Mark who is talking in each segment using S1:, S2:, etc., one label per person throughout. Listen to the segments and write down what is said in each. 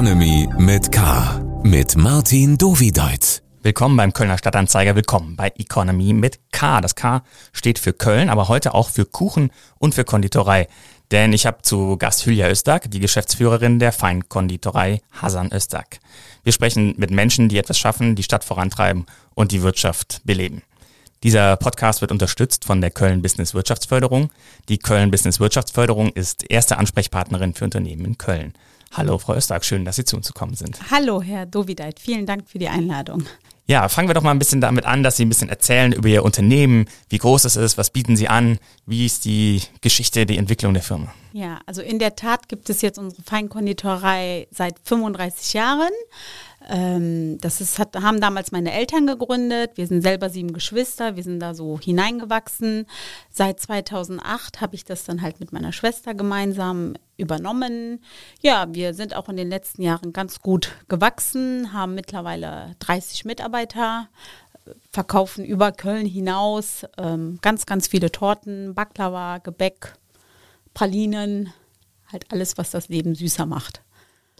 S1: Economy mit K. Mit Martin Dovideit.
S2: Willkommen beim Kölner Stadtanzeiger, willkommen bei Economy mit K. Das K steht für Köln, aber heute auch für Kuchen und für Konditorei. Denn ich habe zu Gast Hülya Östag, die Geschäftsführerin der Feinkonditorei Hasan Östag. Wir sprechen mit Menschen, die etwas schaffen, die Stadt vorantreiben und die Wirtschaft beleben. Dieser Podcast wird unterstützt von der Köln Business Wirtschaftsförderung. Die Köln Business Wirtschaftsförderung ist erste Ansprechpartnerin für Unternehmen in Köln. Hallo, Frau Östag, schön, dass Sie zu uns gekommen sind.
S3: Hallo, Herr Dovideit, vielen Dank für die Einladung.
S2: Ja, fangen wir doch mal ein bisschen damit an, dass Sie ein bisschen erzählen über Ihr Unternehmen, wie groß es ist, was bieten Sie an, wie ist die Geschichte, die Entwicklung der Firma?
S3: Ja, also in der Tat gibt es jetzt unsere Feinkonditorei seit 35 Jahren. Ähm, das ist, hat, haben damals meine Eltern gegründet. Wir sind selber sieben Geschwister. Wir sind da so hineingewachsen. Seit 2008 habe ich das dann halt mit meiner Schwester gemeinsam übernommen. Ja, wir sind auch in den letzten Jahren ganz gut gewachsen, haben mittlerweile 30 Mitarbeiter, verkaufen über Köln hinaus ähm, ganz, ganz viele Torten, Baklava, Gebäck, Pralinen, halt alles, was das Leben süßer macht.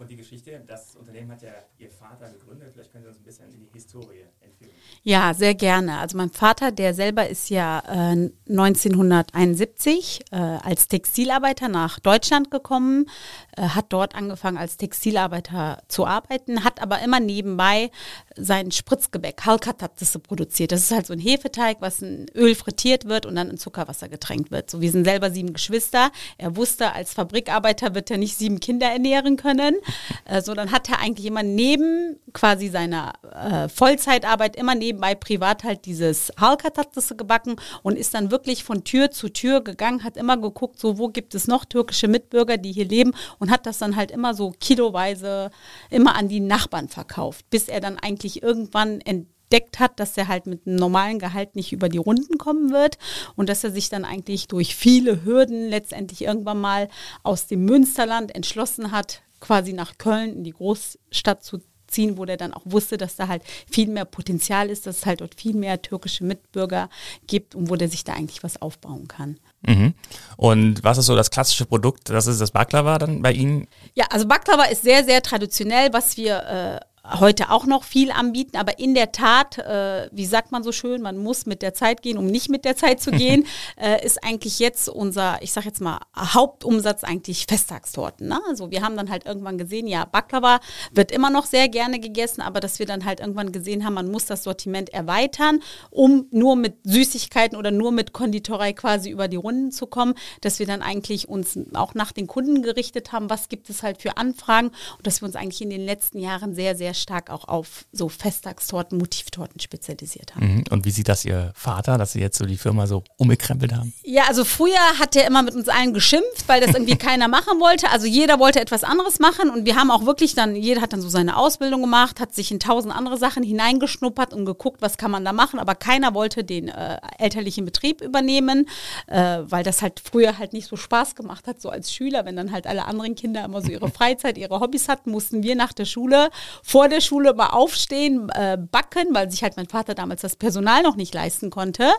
S2: Und die Geschichte, das Unternehmen hat ja Ihr Vater gegründet. Vielleicht können Sie uns ein bisschen in die Historie entführen.
S3: Ja, sehr gerne. Also mein Vater, der selber ist ja äh, 1971 äh, als Textilarbeiter nach Deutschland gekommen, äh, hat dort angefangen als Textilarbeiter zu arbeiten, hat aber immer nebenbei sein Spritzgebäck, Halkatattisse produziert. Das ist halt so ein Hefeteig, was in Öl frittiert wird und dann in Zuckerwasser getränkt wird. So, wir sind selber sieben Geschwister. Er wusste, als Fabrikarbeiter wird er nicht sieben Kinder ernähren können. Äh, so, dann hat er eigentlich immer neben quasi seiner äh, Vollzeitarbeit immer neben nebenbei privat halt dieses Halkatattese gebacken und ist dann wirklich von Tür zu Tür gegangen, hat immer geguckt, so wo gibt es noch türkische Mitbürger, die hier leben und hat das dann halt immer so kiloweise immer an die Nachbarn verkauft, bis er dann eigentlich irgendwann entdeckt hat, dass er halt mit einem normalen Gehalt nicht über die Runden kommen wird und dass er sich dann eigentlich durch viele Hürden letztendlich irgendwann mal aus dem Münsterland entschlossen hat, quasi nach Köln in die Großstadt zu ziehen, wo der dann auch wusste, dass da halt viel mehr Potenzial ist, dass es halt dort viel mehr türkische Mitbürger gibt und wo der sich da eigentlich was aufbauen kann.
S2: Mhm. Und was ist so das klassische Produkt? Das ist das Baklava dann bei Ihnen?
S3: Ja, also Baklava ist sehr, sehr traditionell, was wir äh, heute auch noch viel anbieten, aber in der Tat, äh, wie sagt man so schön, man muss mit der Zeit gehen, um nicht mit der Zeit zu gehen, äh, ist eigentlich jetzt unser, ich sag jetzt mal, Hauptumsatz eigentlich Festtagstorten. Ne? Also wir haben dann halt irgendwann gesehen, ja, Baklava wird immer noch sehr gerne gegessen, aber dass wir dann halt irgendwann gesehen haben, man muss das Sortiment erweitern, um nur mit Süßigkeiten oder nur mit Konditorei quasi über die Runden zu kommen, dass wir dann eigentlich uns auch nach den Kunden gerichtet haben, was gibt es halt für Anfragen und dass wir uns eigentlich in den letzten Jahren sehr, sehr stark auch auf so Festtagstorten, Motivtorten spezialisiert haben.
S2: Mhm. Und wie sieht das Ihr Vater, dass Sie jetzt so die Firma so umgekrempelt haben?
S3: Ja, also früher hat er immer mit uns allen geschimpft, weil das irgendwie keiner machen wollte. Also jeder wollte etwas anderes machen und wir haben auch wirklich dann, jeder hat dann so seine Ausbildung gemacht, hat sich in tausend andere Sachen hineingeschnuppert und geguckt, was kann man da machen, aber keiner wollte den äh, elterlichen Betrieb übernehmen, äh, weil das halt früher halt nicht so Spaß gemacht hat, so als Schüler, wenn dann halt alle anderen Kinder immer so ihre Freizeit, ihre Hobbys hatten, mussten wir nach der Schule vor der Schule mal aufstehen, äh, backen, weil sich halt mein Vater damals das Personal noch nicht leisten konnte.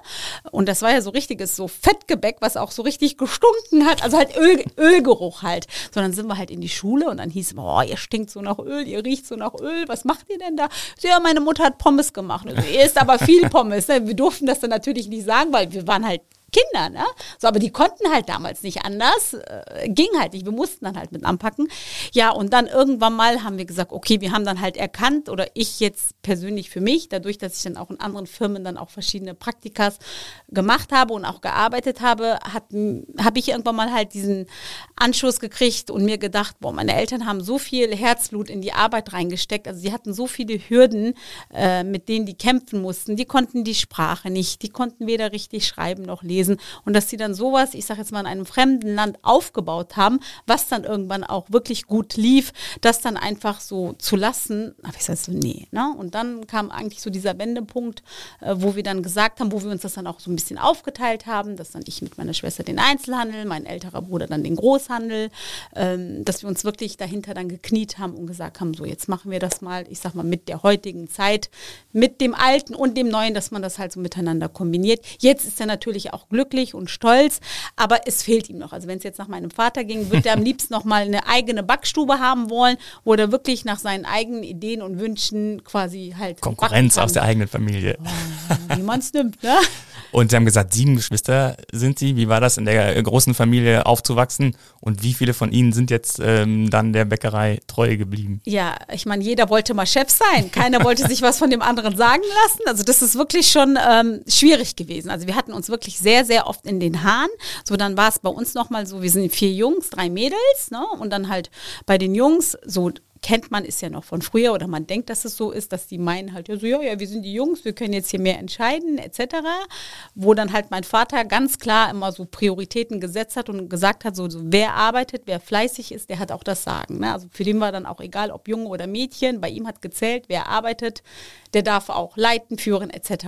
S3: Und das war ja so richtiges so Fettgebäck, was auch so richtig gestunken hat, also halt Öl, Ölgeruch halt. So, dann sind wir halt in die Schule und dann hieß es, oh, ihr stinkt so nach Öl, ihr riecht so nach Öl, was macht ihr denn da? Ja, meine Mutter hat Pommes gemacht. Also, ihr isst aber viel Pommes. Ne? Wir durften das dann natürlich nicht sagen, weil wir waren halt Kinder, ne? So, aber die konnten halt damals nicht anders, äh, ging halt nicht. Wir mussten dann halt mit anpacken. Ja, und dann irgendwann mal haben wir gesagt, okay, wir haben dann halt erkannt oder ich jetzt persönlich für mich, dadurch, dass ich dann auch in anderen Firmen dann auch verschiedene Praktikas gemacht habe und auch gearbeitet habe, habe ich irgendwann mal halt diesen Anschluss gekriegt und mir gedacht, boah, meine Eltern haben so viel Herzblut in die Arbeit reingesteckt. Also sie hatten so viele Hürden, äh, mit denen die kämpfen mussten. Die konnten die Sprache nicht, die konnten weder richtig schreiben noch lesen gewesen. Und dass sie dann sowas, ich sage jetzt mal, in einem fremden Land aufgebaut haben, was dann irgendwann auch wirklich gut lief, das dann einfach so zu lassen, habe ich gesagt, so, nee. Ne? Und dann kam eigentlich so dieser Wendepunkt, äh, wo wir dann gesagt haben, wo wir uns das dann auch so ein bisschen aufgeteilt haben, dass dann ich mit meiner Schwester den Einzelhandel, mein älterer Bruder dann den Großhandel, ähm, dass wir uns wirklich dahinter dann gekniet haben und gesagt haben, so jetzt machen wir das mal, ich sag mal, mit der heutigen Zeit, mit dem Alten und dem Neuen, dass man das halt so miteinander kombiniert. Jetzt ist ja natürlich auch glücklich und stolz, aber es fehlt ihm noch. Also wenn es jetzt nach meinem Vater ging, würde er am liebsten noch mal eine eigene Backstube haben wollen, wo er wirklich nach seinen eigenen Ideen und Wünschen quasi halt
S2: Konkurrenz aus der eigenen Familie.
S3: Oh, wie man es nimmt, ne?
S2: Und Sie haben gesagt, sieben Geschwister sind Sie. Wie war das in der großen Familie aufzuwachsen? Und wie viele von Ihnen sind jetzt ähm, dann der Bäckerei treu geblieben?
S3: Ja, ich meine, jeder wollte mal Chef sein. Keiner wollte sich was von dem anderen sagen lassen. Also das ist wirklich schon ähm, schwierig gewesen. Also wir hatten uns wirklich sehr, sehr oft in den Haaren. So, dann war es bei uns nochmal so, wir sind vier Jungs, drei Mädels, ne? Und dann halt bei den Jungs so kennt man, ist ja noch von früher oder man denkt, dass es so ist, dass die meinen halt, ja, so, ja, ja, wir sind die Jungs, wir können jetzt hier mehr entscheiden, etc. Wo dann halt mein Vater ganz klar immer so Prioritäten gesetzt hat und gesagt hat, so, so wer arbeitet, wer fleißig ist, der hat auch das Sagen. Ne? Also für den war dann auch egal, ob Junge oder Mädchen, bei ihm hat gezählt, wer arbeitet, der darf auch leiten, führen, etc.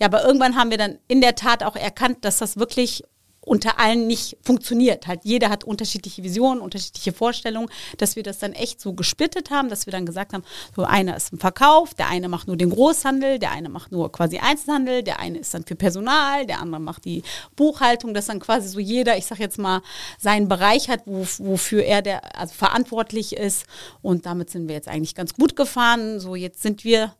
S3: Ja, aber irgendwann haben wir dann in der Tat auch erkannt, dass das wirklich unter allen nicht funktioniert. Halt jeder hat unterschiedliche Visionen, unterschiedliche Vorstellungen, dass wir das dann echt so gesplittet haben, dass wir dann gesagt haben, so einer ist im Verkauf, der eine macht nur den Großhandel, der eine macht nur quasi Einzelhandel, der eine ist dann für Personal, der andere macht die Buchhaltung, dass dann quasi so jeder, ich sag jetzt mal, seinen Bereich hat, wo, wofür er der also verantwortlich ist und damit sind wir jetzt eigentlich ganz gut gefahren. So jetzt sind wir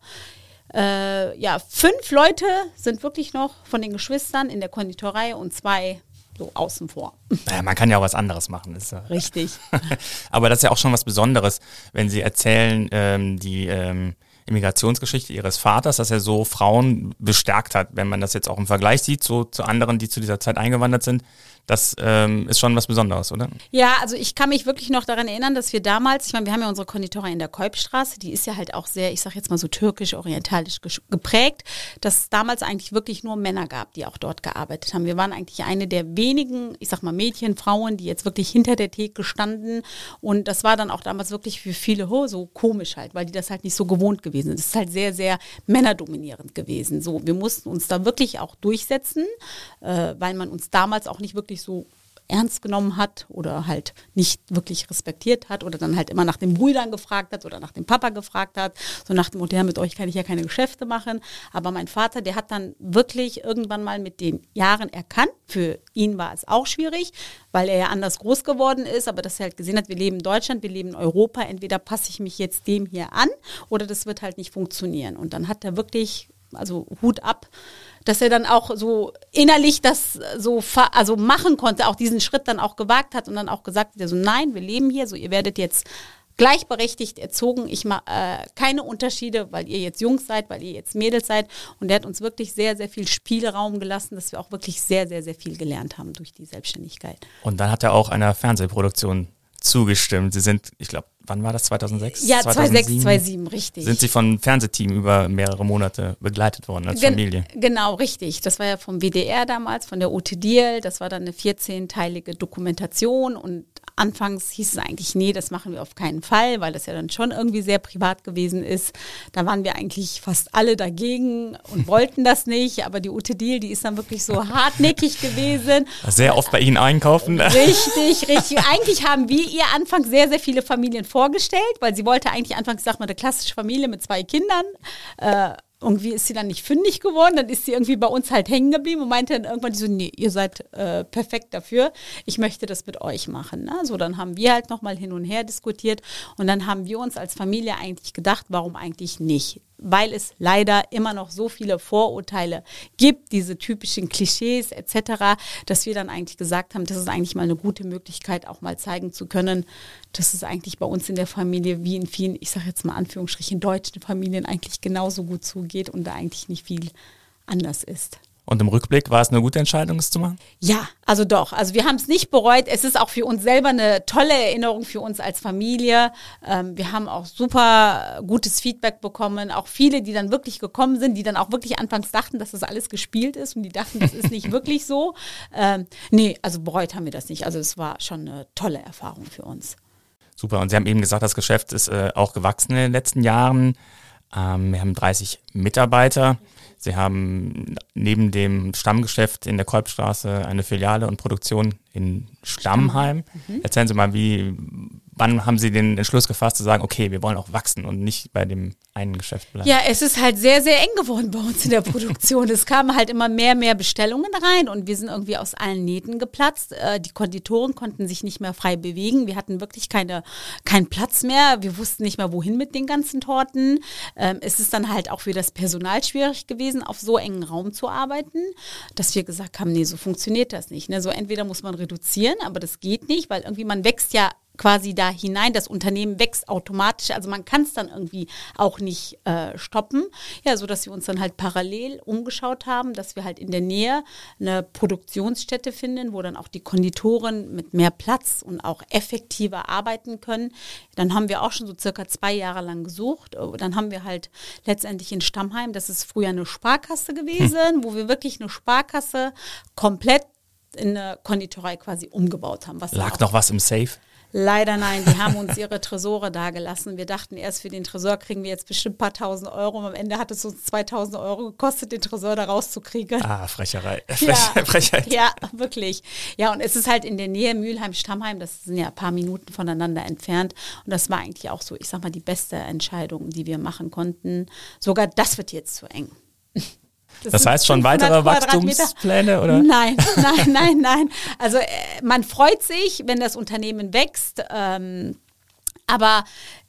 S3: äh, ja, fünf Leute sind wirklich noch von den Geschwistern in der Konditorei und zwei so außen vor.
S2: Naja, man kann ja auch was anderes machen. Ist,
S3: Richtig.
S2: Aber das ist ja auch schon was Besonderes, wenn Sie erzählen, ähm, die ähm, Immigrationsgeschichte Ihres Vaters, dass er so Frauen bestärkt hat, wenn man das jetzt auch im Vergleich sieht, so zu anderen, die zu dieser Zeit eingewandert sind, das ähm, ist schon was Besonderes, oder?
S3: Ja, also ich kann mich wirklich noch daran erinnern, dass wir damals, ich meine, wir haben ja unsere Konditorei in der Kolbstraße, die ist ja halt auch sehr, ich sag jetzt mal so türkisch-orientalisch geprägt, dass es damals eigentlich wirklich nur Männer gab, die auch dort gearbeitet haben. Wir waren eigentlich eine der wenigen, ich sag mal Mädchen, Frauen, die jetzt wirklich hinter der Theke standen und das war dann auch damals wirklich für viele oh, so komisch halt, weil die das halt nicht so gewohnt gewesen sind. Es ist halt sehr, sehr männerdominierend gewesen. So, wir mussten uns da wirklich auch durchsetzen, äh, weil man uns damals auch nicht wirklich wirklich so ernst genommen hat oder halt nicht wirklich respektiert hat oder dann halt immer nach den Brüdern gefragt hat oder nach dem Papa gefragt hat. So nach dem Motto, mit euch kann ich ja keine Geschäfte machen. Aber mein Vater, der hat dann wirklich irgendwann mal mit den Jahren erkannt, für ihn war es auch schwierig, weil er ja anders groß geworden ist, aber dass er halt gesehen hat, wir leben in Deutschland, wir leben in Europa, entweder passe ich mich jetzt dem hier an oder das wird halt nicht funktionieren. Und dann hat er wirklich, also Hut ab, dass er dann auch so innerlich das so also machen konnte, auch diesen Schritt dann auch gewagt hat und dann auch gesagt hat, so nein, wir leben hier, so ihr werdet jetzt gleichberechtigt erzogen. Ich mache äh, keine Unterschiede, weil ihr jetzt Jungs seid, weil ihr jetzt Mädels seid. Und er hat uns wirklich sehr, sehr viel Spielraum gelassen, dass wir auch wirklich sehr, sehr, sehr viel gelernt haben durch die Selbstständigkeit.
S2: Und dann hat er auch einer Fernsehproduktion zugestimmt. Sie sind, ich glaube, wann war das? 2006?
S3: Ja, 2006, 2007, richtig.
S2: Sind Sie von Fernsehteam über mehrere Monate begleitet worden als
S3: Gen
S2: Familie?
S3: Genau, richtig. Das war ja vom WDR damals, von der OT Deal. Das war dann eine 14-teilige Dokumentation und Anfangs hieß es eigentlich, nee, das machen wir auf keinen Fall, weil das ja dann schon irgendwie sehr privat gewesen ist. Da waren wir eigentlich fast alle dagegen und wollten das nicht, aber die Ute Deal, die ist dann wirklich so hartnäckig gewesen.
S2: Sehr oft bei Ihnen einkaufen.
S3: Richtig, richtig. Eigentlich haben wir ihr anfangs sehr, sehr viele Familien vorgestellt, weil sie wollte eigentlich anfangs, sag mal, eine klassische Familie mit zwei Kindern. Äh, irgendwie ist sie dann nicht fündig geworden, dann ist sie irgendwie bei uns halt hängen geblieben und meinte dann irgendwann so, nee, ihr seid äh, perfekt dafür, ich möchte das mit euch machen. Ne? So, dann haben wir halt nochmal hin und her diskutiert und dann haben wir uns als Familie eigentlich gedacht, warum eigentlich nicht? Weil es leider immer noch so viele Vorurteile gibt, diese typischen Klischees etc., dass wir dann eigentlich gesagt haben, das ist eigentlich mal eine gute Möglichkeit, auch mal zeigen zu können, dass es eigentlich bei uns in der Familie wie in vielen, ich sage jetzt mal Anführungsstrichen, deutschen Familien eigentlich genauso gut zugeht und da eigentlich nicht viel anders ist.
S2: Und im Rückblick war es eine gute Entscheidung, es zu machen?
S3: Ja, also doch. Also wir haben es nicht bereut. Es ist auch für uns selber eine tolle Erinnerung für uns als Familie. Ähm, wir haben auch super gutes Feedback bekommen. Auch viele, die dann wirklich gekommen sind, die dann auch wirklich anfangs dachten, dass das alles gespielt ist und die dachten, das ist nicht wirklich so. Ähm, nee, also bereut haben wir das nicht. Also es war schon eine tolle Erfahrung für uns.
S2: Super. Und Sie haben eben gesagt, das Geschäft ist äh, auch gewachsen in den letzten Jahren. Ähm, wir haben 30 Mitarbeiter. Sie haben neben dem Stammgeschäft in der Kolbstraße eine Filiale und Produktion in Stammheim. Mhm. Erzählen Sie mal, wie, wann haben Sie den Entschluss gefasst zu sagen, okay, wir wollen auch wachsen und nicht bei dem einen Geschäft bleiben?
S3: Ja, es ist halt sehr, sehr eng geworden bei uns in der Produktion. es kamen halt immer mehr, mehr Bestellungen rein und wir sind irgendwie aus allen Nähten geplatzt. Äh, die Konditoren konnten sich nicht mehr frei bewegen. Wir hatten wirklich keine, keinen Platz mehr. Wir wussten nicht mehr, wohin mit den ganzen Torten. Ähm, es ist dann halt auch für das Personal schwierig gewesen, auf so engen Raum zu arbeiten, dass wir gesagt haben, nee, so funktioniert das nicht. Ne? So entweder muss man reduzieren, aber das geht nicht, weil irgendwie man wächst ja quasi da hinein. Das Unternehmen wächst automatisch. Also man kann es dann irgendwie auch nicht äh, stoppen. Ja, so dass wir uns dann halt parallel umgeschaut haben, dass wir halt in der Nähe eine Produktionsstätte finden, wo dann auch die Konditoren mit mehr Platz und auch effektiver arbeiten können. Dann haben wir auch schon so circa zwei Jahre lang gesucht. Dann haben wir halt letztendlich in Stammheim, das ist früher eine Sparkasse gewesen, hm. wo wir wirklich eine Sparkasse komplett in eine Konditorei quasi umgebaut haben.
S2: Lag noch was im Safe?
S3: Leider nein, die haben uns ihre Tresore dagelassen. Wir dachten erst, für den Tresor kriegen wir jetzt bestimmt ein paar tausend Euro. Und am Ende hat es uns 2000 Euro gekostet, den Tresor da rauszukriegen.
S2: Ah, Frecherei.
S3: Frech, ja, Frechheit. Ja, wirklich. Ja, und es ist halt in der Nähe Mülheim-Stammheim, das sind ja ein paar Minuten voneinander entfernt. Und das war eigentlich auch so, ich sag mal, die beste Entscheidung, die wir machen konnten. Sogar das wird jetzt zu eng.
S2: Das, das heißt schon weitere Wachstumspläne oder?
S3: Nein, nein, nein, nein. Also äh, man freut sich, wenn das Unternehmen wächst. Ähm, aber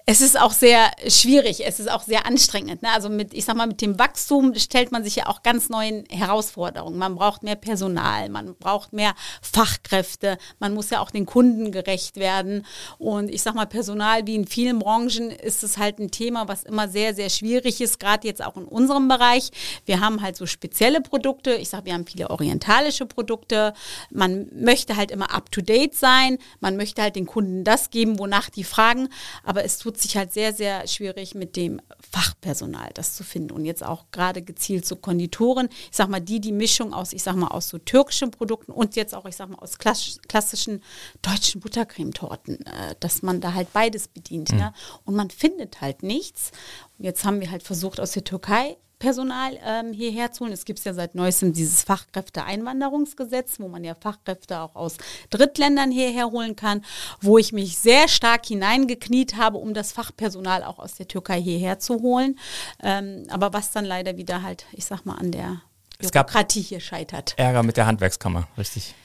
S3: es ist auch sehr schwierig, es ist auch sehr anstrengend. Ne? Also mit, ich sag mal, mit dem Wachstum stellt man sich ja auch ganz neuen Herausforderungen. Man braucht mehr Personal, man braucht mehr Fachkräfte, man muss ja auch den Kunden gerecht werden. Und ich sag mal, Personal, wie in vielen Branchen, ist es halt ein Thema, was immer sehr, sehr schwierig ist, gerade jetzt auch in unserem Bereich. Wir haben halt so spezielle Produkte. Ich sag, wir haben viele orientalische Produkte. Man möchte halt immer up to date sein. Man möchte halt den Kunden das geben, wonach die fragen. Aber es tut sich halt sehr, sehr schwierig mit dem Fachpersonal, das zu finden. Und jetzt auch gerade gezielt zu so Konditoren. Ich sag mal, die, die Mischung aus, ich sag mal, aus so türkischen Produkten und jetzt auch, ich sag mal, aus klassischen deutschen Buttercremetorten, äh, dass man da halt beides bedient. Mhm. Ne? Und man findet halt nichts. Und jetzt haben wir halt versucht, aus der Türkei Personal ähm, hierher zu holen. Es gibt ja seit neuestem dieses Fachkräfteeinwanderungsgesetz, wo man ja Fachkräfte auch aus Drittländern hierher holen kann, wo ich mich sehr stark hineingekniet habe, um das Fachpersonal auch aus der Türkei hierher zu holen. Ähm, aber was dann leider wieder halt, ich sag mal, an der Bürokratie hier scheitert.
S2: Ärger mit der Handwerkskammer, richtig.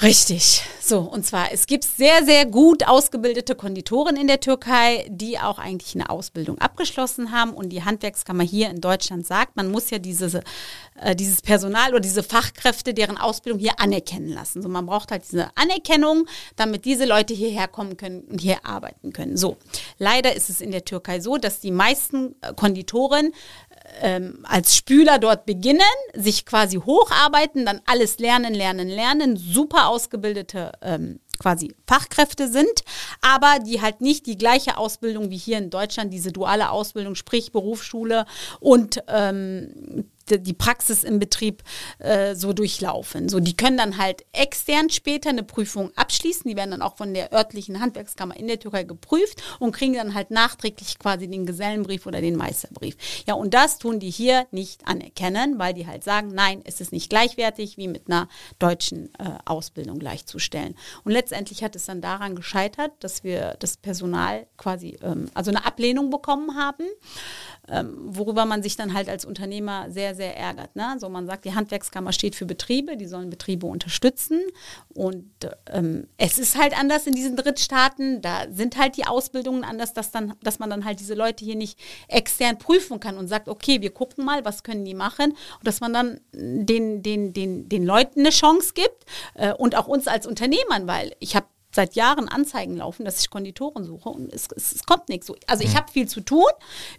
S3: Richtig. So, und zwar, es gibt sehr, sehr gut ausgebildete Konditoren in der Türkei, die auch eigentlich eine Ausbildung abgeschlossen haben. Und die Handwerkskammer hier in Deutschland sagt, man muss ja dieses, äh, dieses Personal oder diese Fachkräfte, deren Ausbildung hier anerkennen lassen. So, man braucht halt diese Anerkennung, damit diese Leute hierher kommen können und hier arbeiten können. So, leider ist es in der Türkei so, dass die meisten äh, Konditoren ähm, als Spüler dort beginnen, sich quasi hocharbeiten, dann alles lernen, lernen, lernen, super ausgebildete ähm, quasi Fachkräfte sind, aber die halt nicht die gleiche Ausbildung wie hier in Deutschland, diese duale Ausbildung, sprich Berufsschule und ähm, die Praxis im Betrieb äh, so durchlaufen. So, die können dann halt extern später eine Prüfung abschließen. Die werden dann auch von der örtlichen Handwerkskammer in der Türkei geprüft und kriegen dann halt nachträglich quasi den Gesellenbrief oder den Meisterbrief. Ja, und das tun die hier nicht anerkennen, weil die halt sagen, nein, es ist nicht gleichwertig wie mit einer deutschen äh, Ausbildung gleichzustellen. Und letztendlich hat es dann daran gescheitert, dass wir das Personal quasi, ähm, also eine Ablehnung bekommen haben ähm, worüber man sich dann halt als Unternehmer sehr, sehr ärgert. Ne? So man sagt, die Handwerkskammer steht für Betriebe, die sollen Betriebe unterstützen. Und ähm, es ist halt anders in diesen Drittstaaten. Da sind halt die Ausbildungen anders, dass, dann, dass man dann halt diese Leute hier nicht extern prüfen kann und sagt, okay, wir gucken mal, was können die machen. Und dass man dann den, den, den, den Leuten eine Chance gibt äh, und auch uns als Unternehmern, weil ich habe seit Jahren Anzeigen laufen, dass ich Konditoren suche und es, es, es kommt nichts. Also ich habe viel zu tun,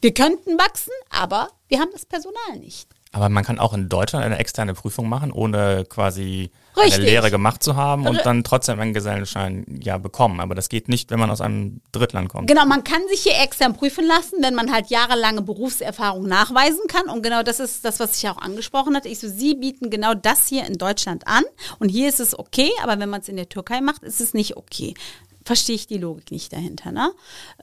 S3: wir könnten wachsen, aber wir haben das Personal nicht.
S2: Aber man kann auch in Deutschland eine externe Prüfung machen, ohne quasi Richtig. eine Lehre gemacht zu haben und dann trotzdem einen Gesellenschein ja bekommen. Aber das geht nicht, wenn man aus einem Drittland kommt.
S3: Genau, man kann sich hier extern prüfen lassen, wenn man halt jahrelange Berufserfahrung nachweisen kann. Und genau das ist das, was ich auch angesprochen hatte. Ich so, Sie bieten genau das hier in Deutschland an. Und hier ist es okay, aber wenn man es in der Türkei macht, ist es nicht okay. Verstehe ich die Logik nicht dahinter. Ne?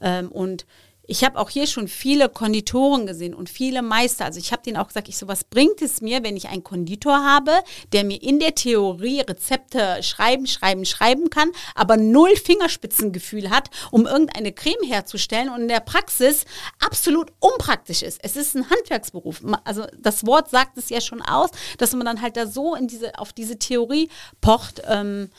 S3: Ähm, und ich habe auch hier schon viele Konditoren gesehen und viele Meister. Also ich habe denen auch gesagt, ich so, was bringt es mir, wenn ich einen Konditor habe, der mir in der Theorie Rezepte schreiben, schreiben, schreiben kann, aber null Fingerspitzengefühl hat, um irgendeine Creme herzustellen und in der Praxis absolut unpraktisch ist. Es ist ein Handwerksberuf. Also das Wort sagt es ja schon aus, dass man dann halt da so in diese, auf diese Theorie pocht. Ähm,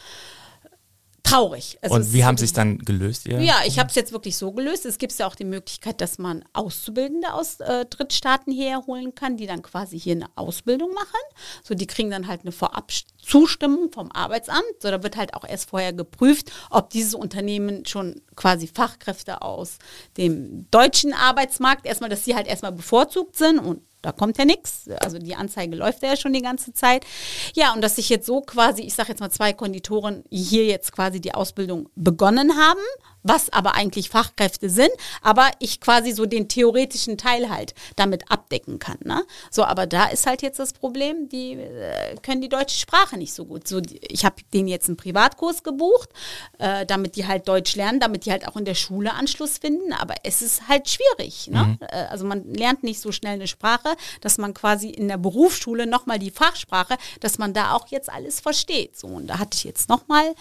S3: traurig.
S2: Also und wie haben Sie es dann gelöst?
S3: Ihr? Ja, ich habe es jetzt wirklich so gelöst. Es gibt ja auch die Möglichkeit, dass man Auszubildende aus äh, Drittstaaten hierher holen kann, die dann quasi hier eine Ausbildung machen. So, die kriegen dann halt eine Vorabzustimmung vom Arbeitsamt. So, da wird halt auch erst vorher geprüft, ob dieses Unternehmen schon quasi Fachkräfte aus dem deutschen Arbeitsmarkt erstmal, dass sie halt erstmal bevorzugt sind und da kommt ja nichts. Also die Anzeige läuft ja schon die ganze Zeit. Ja, und dass sich jetzt so quasi, ich sage jetzt mal zwei Konditoren hier jetzt quasi die Ausbildung begonnen haben, was aber eigentlich Fachkräfte sind, aber ich quasi so den theoretischen Teil halt damit abdecken kann. Ne? So, aber da ist halt jetzt das Problem, die äh, können die deutsche Sprache nicht so gut. So, ich habe denen jetzt einen Privatkurs gebucht, äh, damit die halt Deutsch lernen, damit die halt auch in der Schule Anschluss finden, aber es ist halt schwierig. Ne? Mhm. Äh, also man lernt nicht so schnell eine Sprache, dass man quasi in der Berufsschule nochmal die Fachsprache, dass man da auch jetzt alles versteht. So, und da hatte ich jetzt nochmal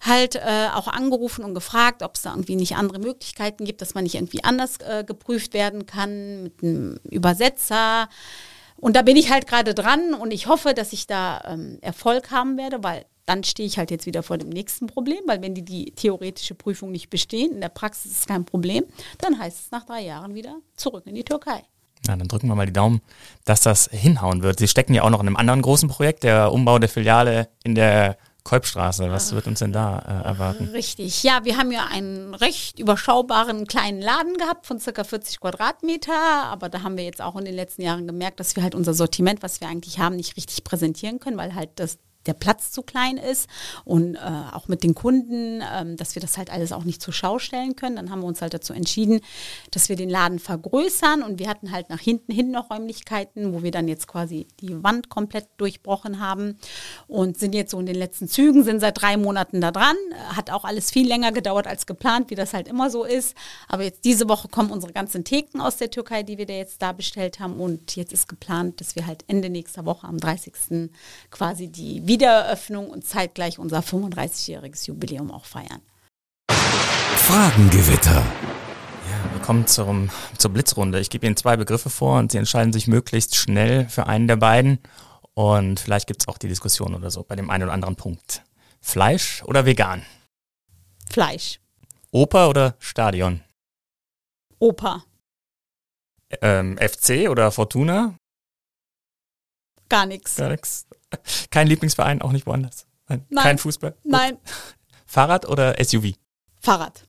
S3: halt äh, auch angerufen und gefragt, ob es da irgendwie nicht andere Möglichkeiten gibt, dass man nicht irgendwie anders äh, geprüft werden kann mit einem Übersetzer. Und da bin ich halt gerade dran und ich hoffe, dass ich da ähm, Erfolg haben werde, weil dann stehe ich halt jetzt wieder vor dem nächsten Problem, weil wenn die die theoretische Prüfung nicht bestehen, in der Praxis ist es kein Problem, dann heißt es nach drei Jahren wieder zurück in die Türkei.
S2: Ja, dann drücken wir mal die Daumen, dass das hinhauen wird. Sie stecken ja auch noch in einem anderen großen Projekt, der Umbau der Filiale in der Kolbstraße. Was wird uns denn da äh, erwarten?
S3: Richtig. Ja, wir haben ja einen recht überschaubaren kleinen Laden gehabt von circa 40 Quadratmeter. Aber da haben wir jetzt auch in den letzten Jahren gemerkt, dass wir halt unser Sortiment, was wir eigentlich haben, nicht richtig präsentieren können, weil halt das der Platz zu klein ist und äh, auch mit den Kunden, ähm, dass wir das halt alles auch nicht zur Schau stellen können. Dann haben wir uns halt dazu entschieden, dass wir den Laden vergrößern und wir hatten halt nach hinten hin noch Räumlichkeiten, wo wir dann jetzt quasi die Wand komplett durchbrochen haben und sind jetzt so in den letzten Zügen, sind seit drei Monaten da dran. Hat auch alles viel länger gedauert als geplant, wie das halt immer so ist. Aber jetzt diese Woche kommen unsere ganzen Theken aus der Türkei, die wir da jetzt da bestellt haben und jetzt ist geplant, dass wir halt Ende nächster Woche am 30. quasi die Wiedereröffnung und zeitgleich unser 35-jähriges Jubiläum auch feiern.
S1: Fragengewitter.
S2: Ja, wir kommen zum, zur Blitzrunde. Ich gebe Ihnen zwei Begriffe vor und Sie entscheiden sich möglichst schnell für einen der beiden. Und vielleicht gibt es auch die Diskussion oder so bei dem einen oder anderen Punkt. Fleisch oder vegan?
S3: Fleisch.
S2: Oper oder Stadion?
S3: Oper.
S2: Ähm, FC oder Fortuna?
S3: Gar nichts.
S2: Gar nichts. Kein Lieblingsverein, auch nicht woanders. Nein.
S3: Nein.
S2: Kein Fußball. Gut.
S3: Nein.
S2: Fahrrad oder SUV?
S3: Fahrrad.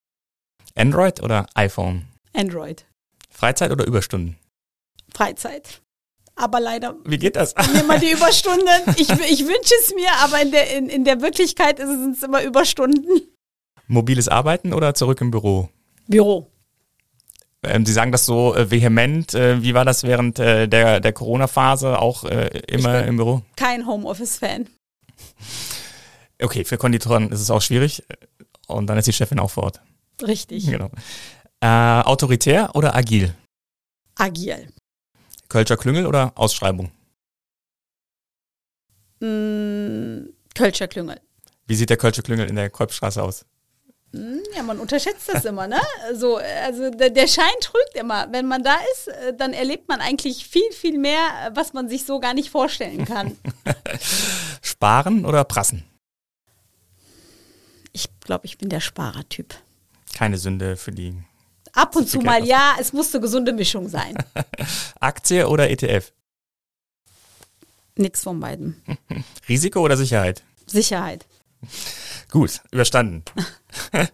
S2: Android oder iPhone?
S3: Android.
S2: Freizeit oder Überstunden?
S3: Freizeit. Aber leider.
S2: Wie geht das?
S3: Immer die Überstunden. Ich, ich wünsche es mir, aber in der, in, in der Wirklichkeit sind es immer Überstunden.
S2: Mobiles Arbeiten oder zurück im Büro?
S3: Büro.
S2: Ähm, Sie sagen das so äh, vehement. Äh, wie war das während äh, der, der Corona-Phase auch äh, immer im Büro?
S3: Kein Homeoffice-Fan.
S2: Okay, für Konditoren ist es auch schwierig. Und dann ist die Chefin auch vor Ort.
S3: Richtig.
S2: Genau. Äh, autoritär oder agil?
S3: Agil.
S2: Kölscher Klüngel oder Ausschreibung?
S3: Mm, Kölscher Klüngel.
S2: Wie sieht der Kölscher Klüngel in der Kolbstraße aus?
S3: Hm, ja, man unterschätzt das immer, ne? So, also der, der, Schein trügt immer. Wenn man da ist, äh, dann erlebt man eigentlich viel, viel mehr, was man sich so gar nicht vorstellen kann.
S2: Sparen oder prassen?
S3: Ich glaube, ich bin der Sparertyp.
S2: Keine Sünde für die.
S3: Ab und zu mal ja, es muss eine gesunde Mischung sein.
S2: Aktie oder ETF?
S3: Nix von beiden.
S2: Risiko oder Sicherheit?
S3: Sicherheit.
S2: Gut, überstanden.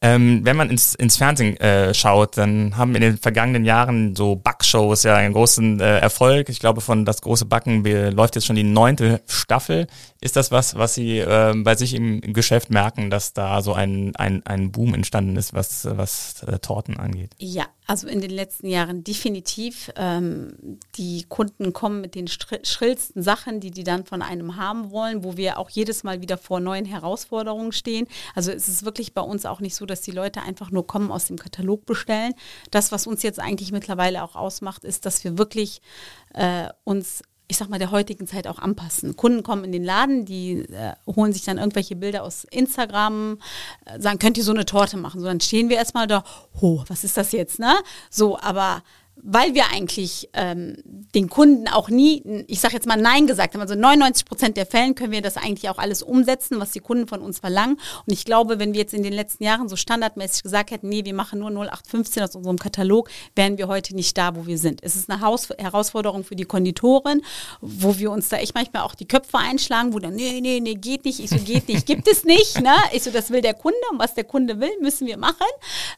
S2: ähm, wenn man ins, ins Fernsehen äh, schaut, dann haben in den vergangenen Jahren so Backshows ja einen großen äh, Erfolg. Ich glaube, von Das große Backen läuft jetzt schon die neunte Staffel. Ist das was, was Sie äh, bei sich im, Geschäft merken, dass da so ein, ein, ein Boom entstanden ist, was, was äh, Torten angeht?
S3: Ja, Also in den letzten Jahren definitiv. Ähm, die Kunden kommen mit den schrillsten Sachen, die die dann von einem haben wollen, wo wir auch jedes Mal wieder vor neuen Herausforderungen stehen. Also es ist wirklich bei uns auch nicht so, dass die Leute einfach nur kommen, aus dem Katalog bestellen. Das, was uns jetzt eigentlich mittlerweile auch ausmacht, ist, dass wir wirklich äh, uns ich sag mal, der heutigen Zeit auch anpassen. Kunden kommen in den Laden, die äh, holen sich dann irgendwelche Bilder aus Instagram, äh, sagen, könnt ihr so eine Torte machen? So, dann stehen wir erstmal da, oh, was ist das jetzt, ne? So, aber weil wir eigentlich ähm, den Kunden auch nie, ich sage jetzt mal Nein gesagt haben. Also 99 Prozent der Fällen können wir das eigentlich auch alles umsetzen, was die Kunden von uns verlangen. Und ich glaube, wenn wir jetzt in den letzten Jahren so standardmäßig gesagt hätten, nee, wir machen nur 0815 aus unserem Katalog, wären wir heute nicht da, wo wir sind. Es ist eine Haus Herausforderung für die Konditoren, wo wir uns da echt manchmal auch die Köpfe einschlagen, wo dann, nee, nee, nee, geht nicht. Ich so, geht nicht, gibt es nicht. Ne? Ich so, das will der Kunde und was der Kunde will, müssen wir machen.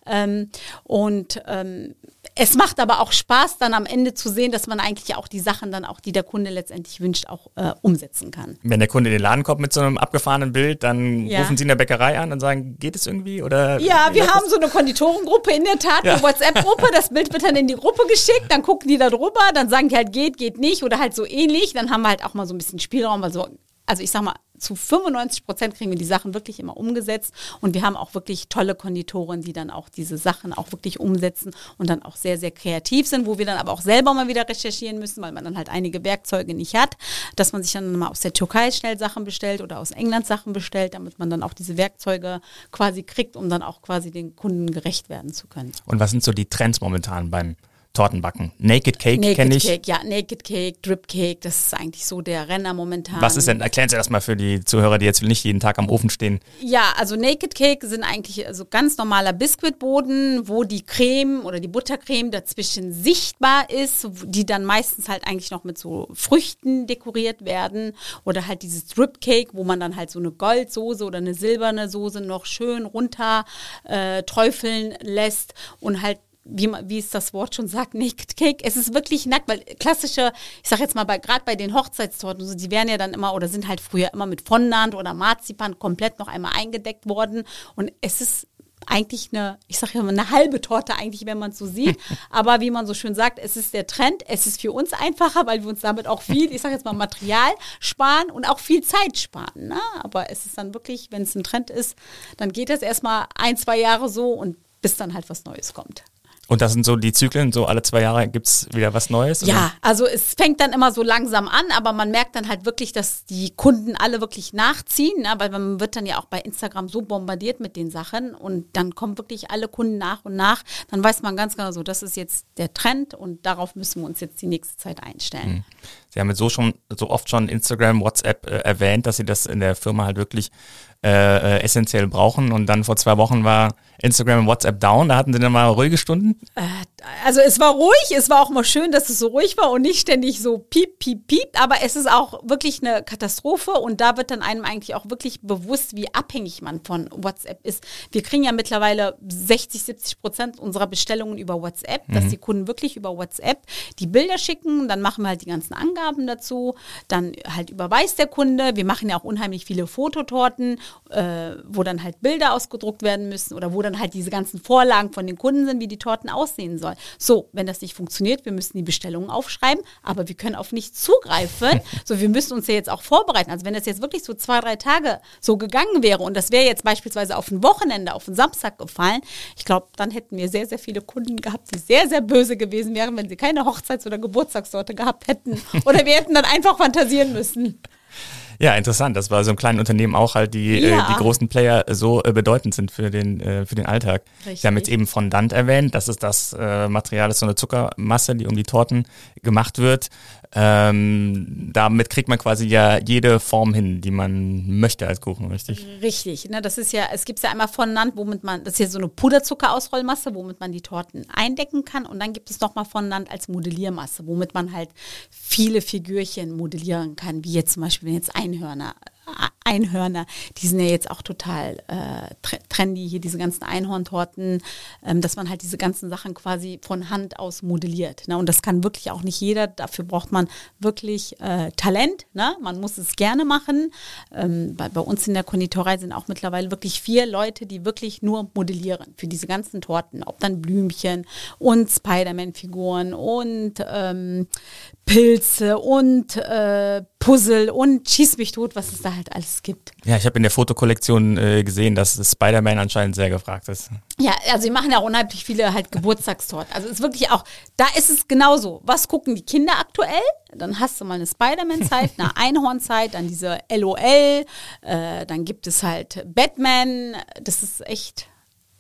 S3: Ähm, und ähm, es macht aber auch Spaß, dann am Ende zu sehen, dass man eigentlich auch die Sachen dann auch, die der Kunde letztendlich wünscht, auch äh, umsetzen kann.
S2: Wenn der Kunde in den Laden kommt mit so einem abgefahrenen Bild, dann ja. rufen Sie in der Bäckerei an und sagen, geht es irgendwie? Oder
S3: ja, wir haben so eine Konditorengruppe in der Tat, ja. eine WhatsApp-Gruppe. Das Bild wird dann in die Gruppe geschickt, dann gucken die da drüber, dann sagen die halt, geht, geht nicht oder halt so ähnlich. Dann haben wir halt auch mal so ein bisschen Spielraum, also also ich sag mal, zu 95 Prozent kriegen wir die Sachen wirklich immer umgesetzt und wir haben auch wirklich tolle Konditoren, die dann auch diese Sachen auch wirklich umsetzen und dann auch sehr, sehr kreativ sind, wo wir dann aber auch selber mal wieder recherchieren müssen, weil man dann halt einige Werkzeuge nicht hat, dass man sich dann mal aus der Türkei schnell Sachen bestellt oder aus England Sachen bestellt, damit man dann auch diese Werkzeuge quasi kriegt, um dann auch quasi den Kunden gerecht werden zu können.
S2: Und was sind so die Trends momentan beim Tortenbacken. Naked Cake kenne ich.
S3: Cake, ja, Naked Cake, Drip Cake, das ist eigentlich so der Renner momentan.
S2: Was ist denn, erklären Sie das mal für die Zuhörer, die jetzt nicht jeden Tag am Ofen stehen.
S3: Ja, also Naked Cake sind eigentlich also ganz normaler Biskuitboden, wo die Creme oder die Buttercreme dazwischen sichtbar ist, die dann meistens halt eigentlich noch mit so Früchten dekoriert werden oder halt dieses Drip Cake, wo man dann halt so eine Goldsoße oder eine silberne Soße noch schön runter äh, träufeln lässt und halt wie, wie es das Wort schon sagt, Naked Cake. Es ist wirklich nackt, weil klassische, ich sag jetzt mal, gerade bei den Hochzeitstorten, so, die werden ja dann immer oder sind halt früher immer mit Fondant oder Marzipan komplett noch einmal eingedeckt worden. Und es ist eigentlich eine, ich sage ja mal, eine halbe Torte eigentlich, wenn man es so sieht. Aber wie man so schön sagt, es ist der Trend. Es ist für uns einfacher, weil wir uns damit auch viel, ich sage jetzt mal, Material sparen und auch viel Zeit sparen. Ne? Aber es ist dann wirklich, wenn es ein Trend ist, dann geht das erstmal ein, zwei Jahre so und bis dann halt was Neues kommt.
S2: Und das sind so die Zyklen, so alle zwei Jahre gibt es wieder was Neues?
S3: Oder? Ja, also es fängt dann immer so langsam an, aber man merkt dann halt wirklich, dass die Kunden alle wirklich nachziehen, ne? weil man wird dann ja auch bei Instagram so bombardiert mit den Sachen und dann kommen wirklich alle Kunden nach und nach. Dann weiß man ganz genau so, das ist jetzt der Trend und darauf müssen wir uns jetzt die nächste Zeit einstellen. Mhm.
S2: Sie haben jetzt so schon so oft schon Instagram, WhatsApp äh, erwähnt, dass Sie das in der Firma halt wirklich äh, äh, essentiell brauchen. Und dann vor zwei Wochen war Instagram und WhatsApp down. Da hatten sie dann mal ruhige Stunden?
S3: Äh, also es war ruhig. Es war auch mal schön, dass es so ruhig war und nicht ständig so piep, piep, piep. Aber es ist auch wirklich eine Katastrophe. Und da wird dann einem eigentlich auch wirklich bewusst, wie abhängig man von WhatsApp ist. Wir kriegen ja mittlerweile 60, 70 Prozent unserer Bestellungen über WhatsApp, mhm. dass die Kunden wirklich über WhatsApp die Bilder schicken. Dann machen wir halt die ganzen Angaben dazu. Dann halt überweist der Kunde. Wir machen ja auch unheimlich viele Fototorten äh, wo dann halt Bilder ausgedruckt werden müssen oder wo dann halt diese ganzen Vorlagen von den Kunden sind, wie die Torten aussehen sollen. So, wenn das nicht funktioniert, wir müssen die Bestellungen aufschreiben, aber wir können auf nichts zugreifen. so, wir müssen uns ja jetzt auch vorbereiten. Also wenn das jetzt wirklich so zwei, drei Tage so gegangen wäre und das wäre jetzt beispielsweise auf ein Wochenende, auf einen Samstag gefallen, ich glaube, dann hätten wir sehr, sehr viele Kunden gehabt, die sehr, sehr böse gewesen wären, wenn sie keine Hochzeits- oder Geburtstagssorte gehabt hätten. Oder wir hätten dann einfach fantasieren müssen.
S2: Ja, interessant. Das war so ein kleines Unternehmen auch halt, die, äh, ja. äh, die großen Player so äh, bedeutend sind für den, äh, für den Alltag. Richtig. Sie haben jetzt eben Fondant erwähnt. Das ist das äh, Material, das ist so eine Zuckermasse, die um die Torten gemacht wird. Ähm, damit kriegt man quasi ja jede Form hin, die man möchte als Kuchen, richtig?
S3: Richtig. Ne? Das ist ja, es gibt ja einmal Fondant, womit man, das ist ja so eine Puderzuckerausrollmasse, womit man die Torten eindecken kann. Und dann gibt es nochmal Fondant als Modelliermasse, womit man halt viele Figürchen modellieren kann, wie jetzt zum Beispiel, wenn jetzt Einhörner Einhörner, die sind ja jetzt auch total äh, trendy, hier diese ganzen Einhorntorten, ähm, dass man halt diese ganzen Sachen quasi von Hand aus modelliert. Ne? Und das kann wirklich auch nicht jeder, dafür braucht man wirklich äh, Talent, ne? man muss es gerne machen. Ähm, bei, bei uns in der Konditorei sind auch mittlerweile wirklich vier Leute, die wirklich nur modellieren für diese ganzen Torten, ob dann Blümchen und Spider-Man-Figuren und ähm, Pilze und äh, Puzzle und schieß mich tot, was es da halt alles gibt.
S2: Ja, ich habe in der Fotokollektion äh, gesehen, dass Spider-Man anscheinend sehr gefragt ist.
S3: Ja, also sie machen ja auch unheimlich viele halt Geburtstagstorten. Also es ist wirklich auch, da ist es genauso. Was gucken die Kinder aktuell? Dann hast du mal eine Spider-Man-Zeit, eine Einhorn-Zeit, dann diese LOL, äh, dann gibt es halt Batman. Das ist echt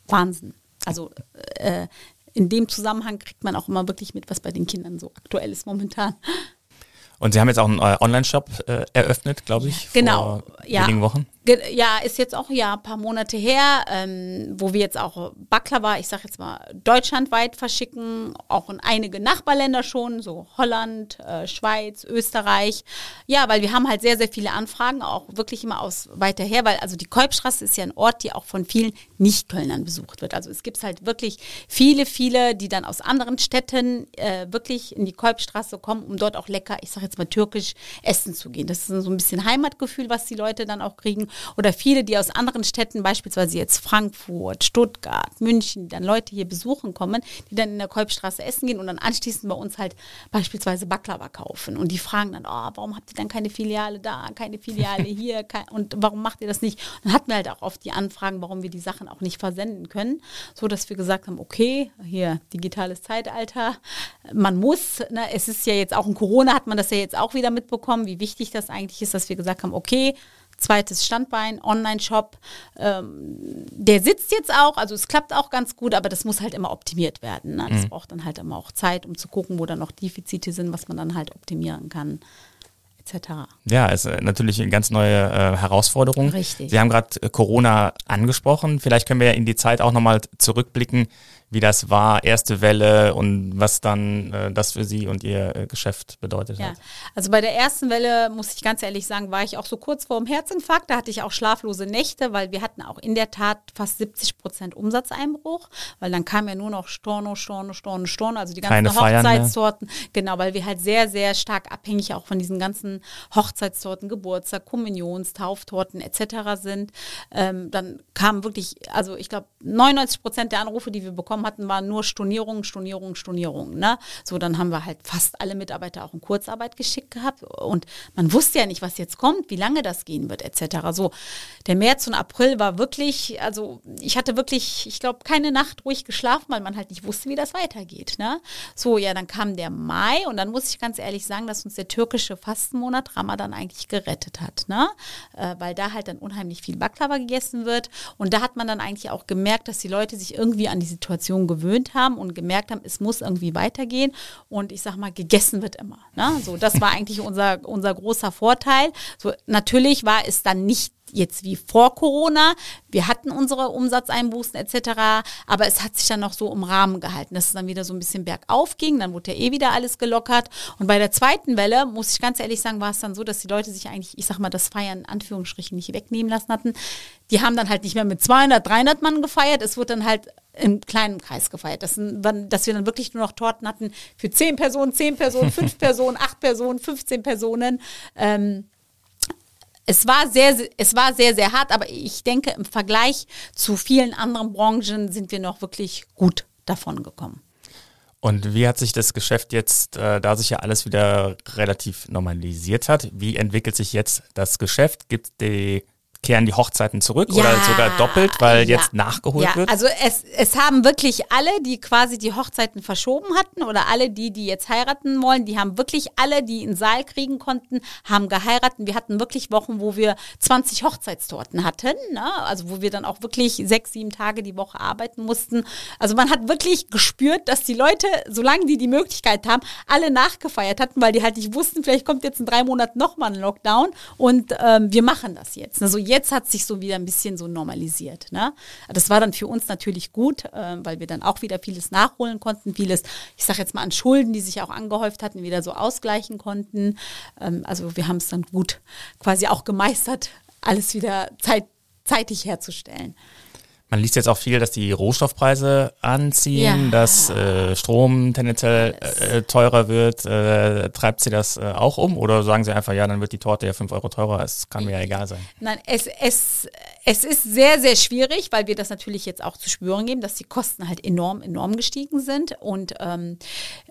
S3: Wahnsinn. Also äh, in dem Zusammenhang kriegt man auch immer wirklich mit, was bei den Kindern so aktuell ist momentan.
S2: Und Sie haben jetzt auch einen äh, Online-Shop äh, eröffnet, glaube ich,
S3: genau,
S2: vor ja. wenigen Wochen.
S3: Ja, ist jetzt auch ja ein paar Monate her, ähm, wo wir jetzt auch Baklava, ich sage jetzt mal, deutschlandweit verschicken, auch in einige Nachbarländer schon, so Holland, äh, Schweiz, Österreich. Ja, weil wir haben halt sehr, sehr viele Anfragen, auch wirklich immer aus weiter her, weil also die Kolbstraße ist ja ein Ort, die auch von vielen Nicht-Kölnern besucht wird. Also es gibt halt wirklich viele, viele, die dann aus anderen Städten äh, wirklich in die Kolbstraße kommen, um dort auch lecker, ich sage jetzt mal türkisch, essen zu gehen. Das ist so ein bisschen Heimatgefühl, was die Leute dann auch kriegen oder viele, die aus anderen Städten, beispielsweise jetzt Frankfurt, Stuttgart, München, die dann Leute hier besuchen kommen, die dann in der Kolbstraße essen gehen und dann anschließend bei uns halt beispielsweise Baklava kaufen. Und die fragen dann, oh, warum habt ihr dann keine Filiale da, keine Filiale hier kein, und warum macht ihr das nicht? Und dann hatten wir halt auch oft die Anfragen, warum wir die Sachen auch nicht versenden können, so dass wir gesagt haben, okay, hier digitales Zeitalter, man muss, ne, es ist ja jetzt auch in Corona hat man das ja jetzt auch wieder mitbekommen, wie wichtig das eigentlich ist, dass wir gesagt haben, okay, zweites Standbein, Online-Shop. Ähm, der sitzt jetzt auch, also es klappt auch ganz gut, aber das muss halt immer optimiert werden. Ne? Das mhm. braucht dann halt immer auch Zeit, um zu gucken, wo dann noch Defizite sind, was man dann halt optimieren kann. Etc.
S2: Ja, ist natürlich eine ganz neue äh, Herausforderung.
S3: Richtig.
S2: Sie haben gerade äh, Corona angesprochen. Vielleicht können wir ja in die Zeit auch nochmal zurückblicken wie das war, erste Welle und was dann äh, das für Sie und Ihr äh, Geschäft bedeutet
S3: ja.
S2: hat.
S3: Also bei der ersten Welle, muss ich ganz ehrlich sagen, war ich auch so kurz vor dem Herzinfarkt. Da hatte ich auch schlaflose Nächte, weil wir hatten auch in der Tat fast 70 Prozent Umsatzeinbruch, weil dann kam ja nur noch Storno, Storno, Storno, Storno, also die ganzen
S2: Keine
S3: Hochzeitstorten. Genau, weil wir halt sehr, sehr stark abhängig auch von diesen ganzen Hochzeitstorten, Geburtstag, Kommunions, Tauftorten etc. sind. Ähm, dann kamen wirklich, also ich glaube, 99 Prozent der Anrufe, die wir bekommen bekommen hatten, waren nur Stornierungen, Stornierungen, Stornierungen. Ne? So, dann haben wir halt fast alle Mitarbeiter auch in Kurzarbeit geschickt gehabt. Und man wusste ja nicht, was jetzt kommt, wie lange das gehen wird, etc. So, der März und April war wirklich, also ich hatte wirklich, ich glaube, keine Nacht ruhig geschlafen, weil man halt nicht wusste, wie das weitergeht. Ne? So, ja, dann kam der Mai und dann muss ich ganz ehrlich sagen, dass uns der türkische Fastenmonat Ramadan eigentlich gerettet hat. Ne? Äh, weil da halt dann unheimlich viel Baklava gegessen wird. Und da hat man dann eigentlich auch gemerkt, dass die Leute sich irgendwie an die Situation Situation gewöhnt haben und gemerkt haben, es muss irgendwie weitergehen. Und ich sag mal, gegessen wird immer. Ne? So, das war eigentlich unser, unser großer Vorteil. So, natürlich war es dann nicht jetzt wie vor Corona. Wir hatten unsere Umsatzeinbußen etc., aber es hat sich dann noch so im Rahmen gehalten, dass es dann wieder so ein bisschen bergauf ging. Dann wurde ja eh wieder alles gelockert. Und bei der zweiten Welle, muss ich ganz ehrlich sagen, war es dann so, dass die Leute sich eigentlich, ich sag mal, das Feiern in Anführungsstrichen nicht wegnehmen lassen hatten. Die haben dann halt nicht mehr mit 200, 300 Mann gefeiert. Es wurde dann halt im kleinen Kreis gefeiert. Das, dass wir dann wirklich nur noch Torten hatten für 10 Personen, 10 Personen, 5 Personen, 8 Personen, 15 Personen. Ähm, es war sehr, es war sehr, sehr hart, aber ich denke, im Vergleich zu vielen anderen Branchen sind wir noch wirklich gut davon gekommen.
S2: Und wie hat sich das Geschäft jetzt, äh, da sich ja alles wieder relativ normalisiert hat, wie entwickelt sich jetzt das Geschäft? Gibt die kehren die Hochzeiten zurück ja, oder sogar doppelt, weil ja, jetzt nachgeholt ja, wird?
S3: Also es, es haben wirklich alle, die quasi die Hochzeiten verschoben hatten oder alle die, die jetzt heiraten wollen, die haben wirklich alle, die einen Saal kriegen konnten, haben geheiratet. Wir hatten wirklich Wochen, wo wir 20 Hochzeitstorten hatten, ne? also wo wir dann auch wirklich sechs, sieben Tage die Woche arbeiten mussten. Also man hat wirklich gespürt, dass die Leute, solange die die Möglichkeit haben, alle nachgefeiert hatten, weil die halt nicht wussten, vielleicht kommt jetzt in drei Monaten nochmal ein Lockdown und ähm, wir machen das jetzt. Also jetzt jetzt hat sich so wieder ein bisschen so normalisiert. Ne? Das war dann für uns natürlich gut, äh, weil wir dann auch wieder vieles nachholen konnten, vieles, ich sage jetzt mal an Schulden, die sich auch angehäuft hatten, wieder so ausgleichen konnten. Ähm, also wir haben es dann gut quasi auch gemeistert, alles wieder zeit, zeitig herzustellen.
S2: Man liest jetzt auch viel, dass die Rohstoffpreise anziehen, ja. dass äh, Strom tendenziell äh, teurer wird. Äh, treibt Sie das äh, auch um oder sagen Sie einfach, ja, dann wird die Torte ja fünf Euro teurer? Es kann mir ja egal sein.
S3: Nein, es, es, es ist sehr, sehr schwierig, weil wir das natürlich jetzt auch zu spüren geben, dass die Kosten halt enorm, enorm gestiegen sind. Und ähm,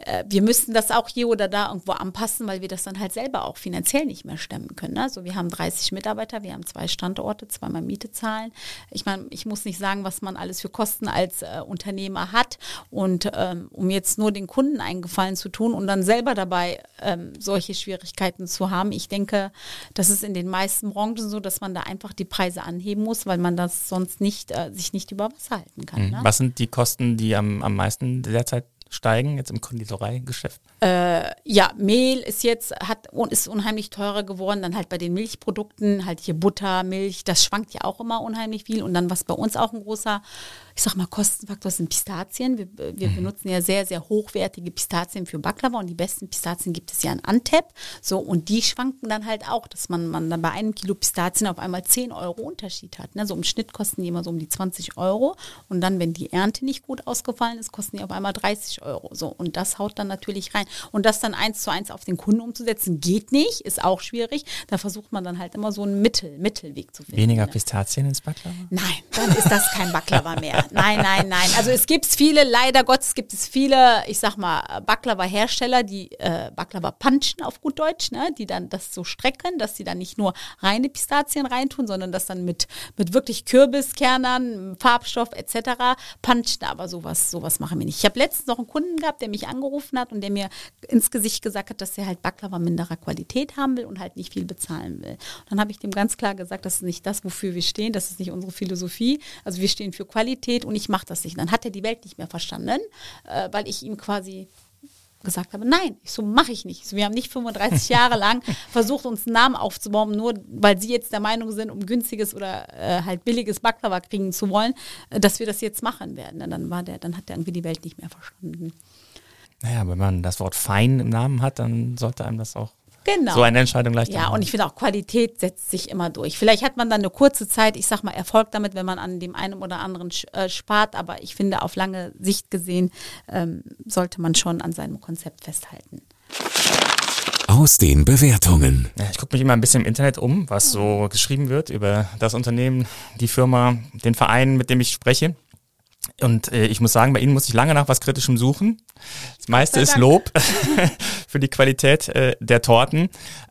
S3: äh, wir müssten das auch hier oder da irgendwo anpassen, weil wir das dann halt selber auch finanziell nicht mehr stemmen können. Also wir haben 30 Mitarbeiter, wir haben zwei Standorte, zweimal Miete zahlen. Ich meine, ich muss nicht sagen, sagen, was man alles für Kosten als äh, Unternehmer hat. Und ähm, um jetzt nur den Kunden einen Gefallen zu tun und dann selber dabei ähm, solche Schwierigkeiten zu haben, ich denke, das ist in den meisten Branchen so, dass man da einfach die Preise anheben muss, weil man das sonst nicht, äh, sich nicht über Wasser halten kann.
S2: Mhm. Ne? Was sind die Kosten, die am, am meisten derzeit steigen, jetzt im Konditoreigeschäft?
S3: Äh, ja, Mehl ist jetzt, hat, ist unheimlich teurer geworden. Dann halt bei den Milchprodukten, halt hier Butter, Milch, das schwankt ja auch immer unheimlich viel. Und dann, was bei uns auch ein großer ich sag mal, Kostenfaktor sind Pistazien. Wir, wir mhm. benutzen ja sehr, sehr hochwertige Pistazien für Baklava und die besten Pistazien gibt es ja in Antep. So, und die schwanken dann halt auch, dass man, man dann bei einem Kilo Pistazien auf einmal 10 Euro Unterschied hat. Ne? So im Schnitt kosten die immer so um die 20 Euro. Und dann, wenn die Ernte nicht gut ausgefallen ist, kosten die auf einmal 30 Euro. So, und das haut dann natürlich rein. Und das dann eins zu eins auf den Kunden umzusetzen, geht nicht, ist auch schwierig. Da versucht man dann halt immer so einen Mittel, Mittelweg zu finden.
S2: Weniger ne? Pistazien ins Baklava?
S3: Nein, dann ist das kein Baklava mehr nein, nein, nein. Also es gibt viele, leider Gottes gibt es viele, ich sag mal, Baklava-Hersteller, die äh, Baklava punchen auf gut Deutsch, ne? die dann das so strecken, dass sie dann nicht nur reine Pistazien reintun, sondern das dann mit, mit wirklich Kürbiskernern, Farbstoff etc. punchen. Aber sowas, sowas machen wir nicht. Ich habe letztens noch einen Kunden gehabt, der mich angerufen hat und der mir ins Gesicht gesagt hat, dass er halt Baklava minderer Qualität haben will und halt nicht viel bezahlen will. Und dann habe ich dem ganz klar gesagt, das ist nicht das, wofür wir stehen, das ist nicht unsere Philosophie. Also wir stehen für Qualität und ich mache das nicht. Und dann hat er die Welt nicht mehr verstanden, äh, weil ich ihm quasi gesagt habe, nein, ich so mache ich nicht. So, wir haben nicht 35 Jahre lang versucht, uns einen Namen aufzubauen, nur weil sie jetzt der Meinung sind, um günstiges oder äh, halt billiges Baklava kriegen zu wollen, äh, dass wir das jetzt machen werden. Und dann war der, dann hat er irgendwie die Welt nicht mehr verstanden.
S2: Naja, wenn man das Wort fein im Namen hat, dann sollte einem das auch
S3: Genau.
S2: So eine Entscheidung leicht.
S3: Ja, und ich finde auch Qualität setzt sich immer durch. Vielleicht hat man dann eine kurze Zeit, ich sag mal, Erfolg damit, wenn man an dem einen oder anderen äh, spart, aber ich finde, auf lange Sicht gesehen ähm, sollte man schon an seinem Konzept festhalten.
S1: Aus den Bewertungen.
S2: Ja, ich gucke mich immer ein bisschen im Internet um, was so geschrieben wird über das Unternehmen, die Firma, den Verein, mit dem ich spreche. Und äh, ich muss sagen, bei Ihnen muss ich lange nach was Kritischem suchen. Das meiste ist Lob für die Qualität äh, der Torten.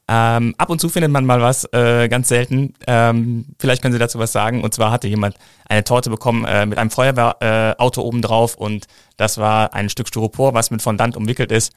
S2: Ähm, ab und zu findet man mal was, äh, ganz selten. Ähm, vielleicht können Sie dazu was sagen. Und zwar hatte jemand eine Torte bekommen äh, mit einem Feuerwehrauto äh, oben drauf und das war ein Stück Styropor, was mit Fondant umwickelt ist.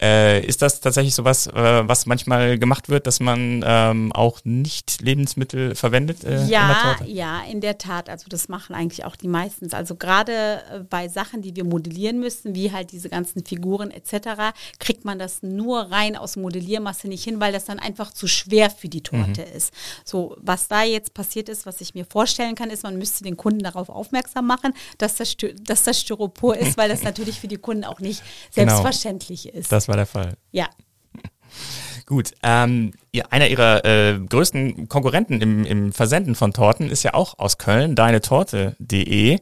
S2: Äh, ist das tatsächlich sowas, äh, was manchmal gemacht wird, dass man ähm, auch nicht Lebensmittel verwendet?
S3: Äh, ja, in ja, in der Tat. Also das machen eigentlich auch die meistens. Also gerade äh, bei Sachen, die wir modellieren müssen, wie halt diese ganzen Figuren etc., kriegt man das nur rein aus Modelliermasse nicht hin, weil das dann einfach zu schwer für die Torte mhm. ist. So, was da jetzt passiert ist, was ich mir vorstellen kann, ist, man müsste den Kunden darauf aufmerksam machen, dass das, dass das Styropor ist, weil das natürlich für die Kunden auch nicht genau. selbstverständlich genau. ist.
S2: Das war der Fall.
S3: Ja.
S2: Gut, ähm, einer ihrer äh, größten Konkurrenten im, im Versenden von Torten ist ja auch aus Köln, deinetorte.de.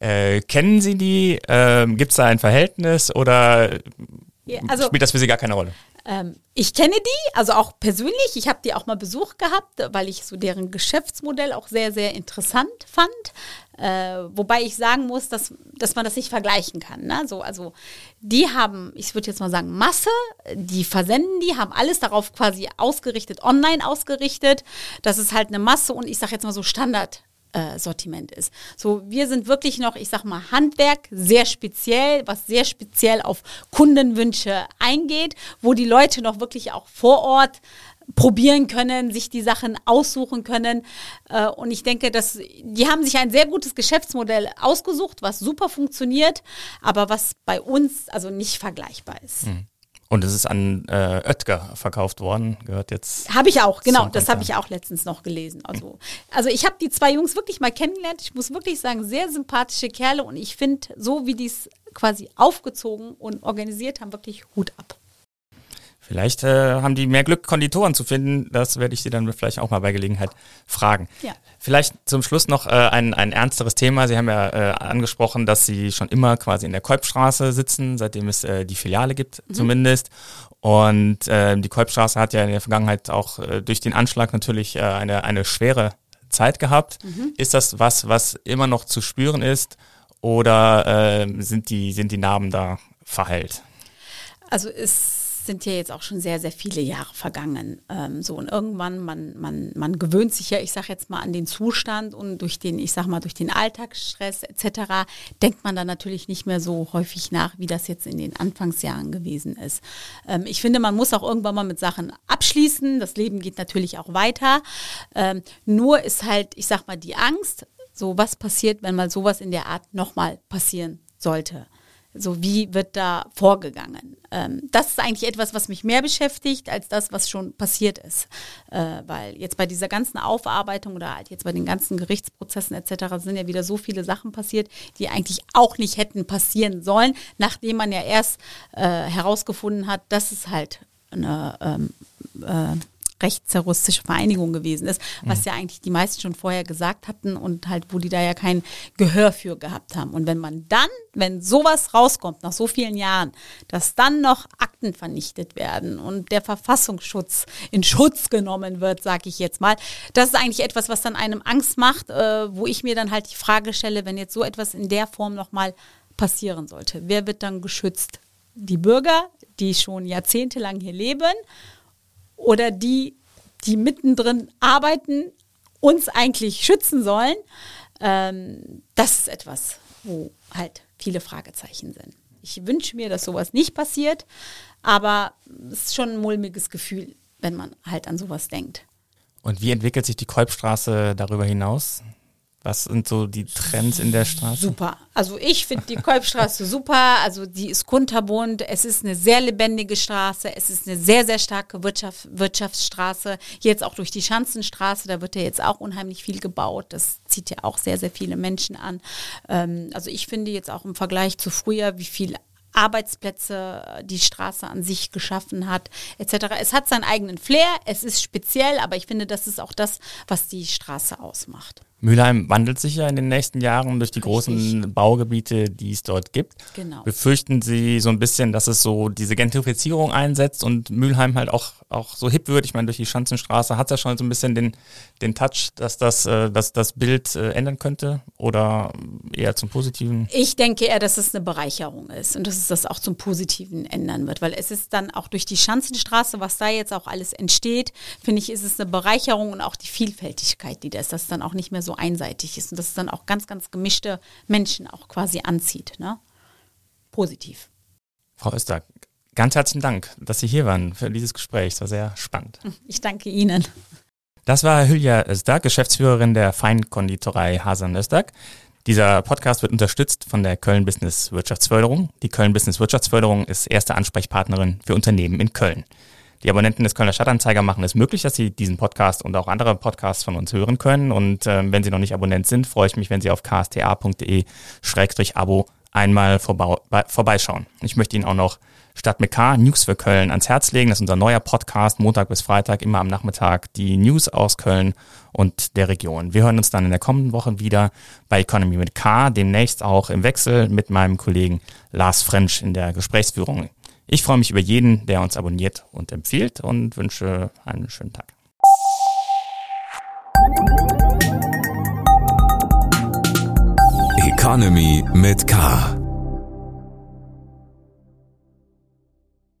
S2: Äh, kennen Sie die? Äh, Gibt es da ein Verhältnis oder ja, also, spielt das für Sie gar keine Rolle?
S3: Ähm, ich kenne die, also auch persönlich. Ich habe die auch mal Besuch gehabt, weil ich so deren Geschäftsmodell auch sehr, sehr interessant fand. Äh, wobei ich sagen muss, dass, dass man das nicht vergleichen kann. Ne? So, also die haben, ich würde jetzt mal sagen, Masse, die versenden die, haben alles darauf quasi ausgerichtet, online ausgerichtet. Das ist halt eine Masse und ich sage jetzt mal so Standard. Äh, ist. So, wir sind wirklich noch, ich sag mal, Handwerk, sehr speziell, was sehr speziell auf Kundenwünsche eingeht, wo die Leute noch wirklich auch vor Ort probieren können, sich die Sachen aussuchen können. Äh, und ich denke, dass die haben sich ein sehr gutes Geschäftsmodell ausgesucht, was super funktioniert, aber was bei uns also nicht vergleichbar ist. Hm.
S2: Und es ist an äh, Oetker verkauft worden, gehört jetzt.
S3: Habe ich auch, genau. Das habe ich auch letztens noch gelesen. Also, also ich habe die zwei Jungs wirklich mal kennengelernt. Ich muss wirklich sagen, sehr sympathische Kerle. Und ich finde, so wie die es quasi aufgezogen und organisiert haben, wirklich Hut ab.
S2: Vielleicht äh, haben die mehr Glück, Konditoren zu finden. Das werde ich sie dann vielleicht auch mal bei Gelegenheit fragen.
S3: Ja.
S2: Vielleicht zum Schluss noch äh, ein, ein ernsteres Thema. Sie haben ja äh, angesprochen, dass Sie schon immer quasi in der Kolbstraße sitzen, seitdem es äh, die Filiale gibt zumindest. Und äh, die Kolbstraße hat ja in der Vergangenheit auch äh, durch den Anschlag natürlich äh, eine, eine schwere Zeit gehabt. Ist das was, was immer noch zu spüren ist oder äh, sind, die, sind die Narben da verheilt?
S3: Also es sind ja jetzt auch schon sehr, sehr viele Jahre vergangen. Ähm, so und irgendwann, man, man, man gewöhnt sich ja, ich sage jetzt mal, an den Zustand und durch den, ich sag mal, durch den Alltagsstress etc. denkt man dann natürlich nicht mehr so häufig nach, wie das jetzt in den Anfangsjahren gewesen ist. Ähm, ich finde, man muss auch irgendwann mal mit Sachen abschließen. Das Leben geht natürlich auch weiter. Ähm, nur ist halt, ich sag mal, die Angst, so was passiert, wenn mal sowas in der Art nochmal passieren sollte. So, wie wird da vorgegangen? Ähm, das ist eigentlich etwas, was mich mehr beschäftigt, als das, was schon passiert ist. Äh, weil jetzt bei dieser ganzen Aufarbeitung oder halt jetzt bei den ganzen Gerichtsprozessen etc. sind ja wieder so viele Sachen passiert, die eigentlich auch nicht hätten passieren sollen, nachdem man ja erst äh, herausgefunden hat, dass es halt eine ähm, äh, rechtsterroristische Vereinigung gewesen ist, was ja eigentlich die meisten schon vorher gesagt hatten und halt, wo die da ja kein Gehör für gehabt haben. Und wenn man dann, wenn sowas rauskommt, nach so vielen Jahren, dass dann noch Akten vernichtet werden und der Verfassungsschutz in Schutz genommen wird, sage ich jetzt mal, das ist eigentlich etwas, was dann einem Angst macht, äh, wo ich mir dann halt die Frage stelle, wenn jetzt so etwas in der Form nochmal passieren sollte, wer wird dann geschützt? Die Bürger, die schon jahrzehntelang hier leben oder die, die mittendrin arbeiten, uns eigentlich schützen sollen, ähm, das ist etwas, wo halt viele Fragezeichen sind. Ich wünsche mir, dass sowas nicht passiert, aber es ist schon ein mulmiges Gefühl, wenn man halt an sowas denkt.
S2: Und wie entwickelt sich die Kolbstraße darüber hinaus? Was sind so die Trends in der Straße?
S3: Super. Also ich finde die Kolbstraße super. Also die ist kunterbunt. Es ist eine sehr lebendige Straße. Es ist eine sehr, sehr starke Wirtschaft, Wirtschaftsstraße. Jetzt auch durch die Schanzenstraße. Da wird ja jetzt auch unheimlich viel gebaut. Das zieht ja auch sehr, sehr viele Menschen an. Ähm, also ich finde jetzt auch im Vergleich zu früher, wie viel Arbeitsplätze die Straße an sich geschaffen hat, etc. Es hat seinen eigenen Flair, es ist speziell, aber ich finde, das ist auch das, was die Straße ausmacht.
S2: Mülheim wandelt sich ja in den nächsten Jahren durch die großen Baugebiete, die es dort gibt.
S3: Genau.
S2: Befürchten Sie so ein bisschen, dass es so diese Gentrifizierung einsetzt und Mülheim halt auch, auch so hip wird? Ich meine, durch die Schanzenstraße hat es ja schon so ein bisschen den, den Touch, dass das, äh, dass das Bild äh, ändern könnte oder eher zum Positiven?
S3: Ich denke eher, dass es eine Bereicherung ist und dass es das auch zum Positiven ändern wird, weil es ist dann auch durch die Schanzenstraße, was da jetzt auch alles entsteht, finde ich, ist es eine Bereicherung und auch die Vielfältigkeit, die das, das dann auch nicht mehr so einseitig ist und dass es dann auch ganz, ganz gemischte Menschen auch quasi anzieht. Ne? Positiv.
S2: Frau Öster, ganz herzlichen Dank, dass Sie hier waren für dieses Gespräch. Es war sehr spannend.
S3: Ich danke Ihnen.
S2: Das war Hülya Özdag, Geschäftsführerin der Feinkonditorei Hasan Özdag. Dieser Podcast wird unterstützt von der Köln Business Wirtschaftsförderung. Die Köln Business Wirtschaftsförderung ist erste Ansprechpartnerin für Unternehmen in Köln. Die Abonnenten des Kölner Stadtanzeiger machen es möglich, dass sie diesen Podcast und auch andere Podcasts von uns hören können. Und ähm, wenn Sie noch nicht Abonnent sind, freue ich mich, wenn Sie auf ksta.de-abo einmal vorbei, bei, vorbeischauen. Ich möchte Ihnen auch noch Stadt mit K News für Köln ans Herz legen. Das ist unser neuer Podcast, Montag bis Freitag, immer am Nachmittag, die News aus Köln und der Region. Wir hören uns dann in der kommenden Woche wieder bei Economy mit K, demnächst auch im Wechsel mit meinem Kollegen Lars French in der Gesprächsführung. Ich freue mich über jeden, der uns abonniert und empfiehlt und wünsche einen schönen Tag.
S1: Economy mit K.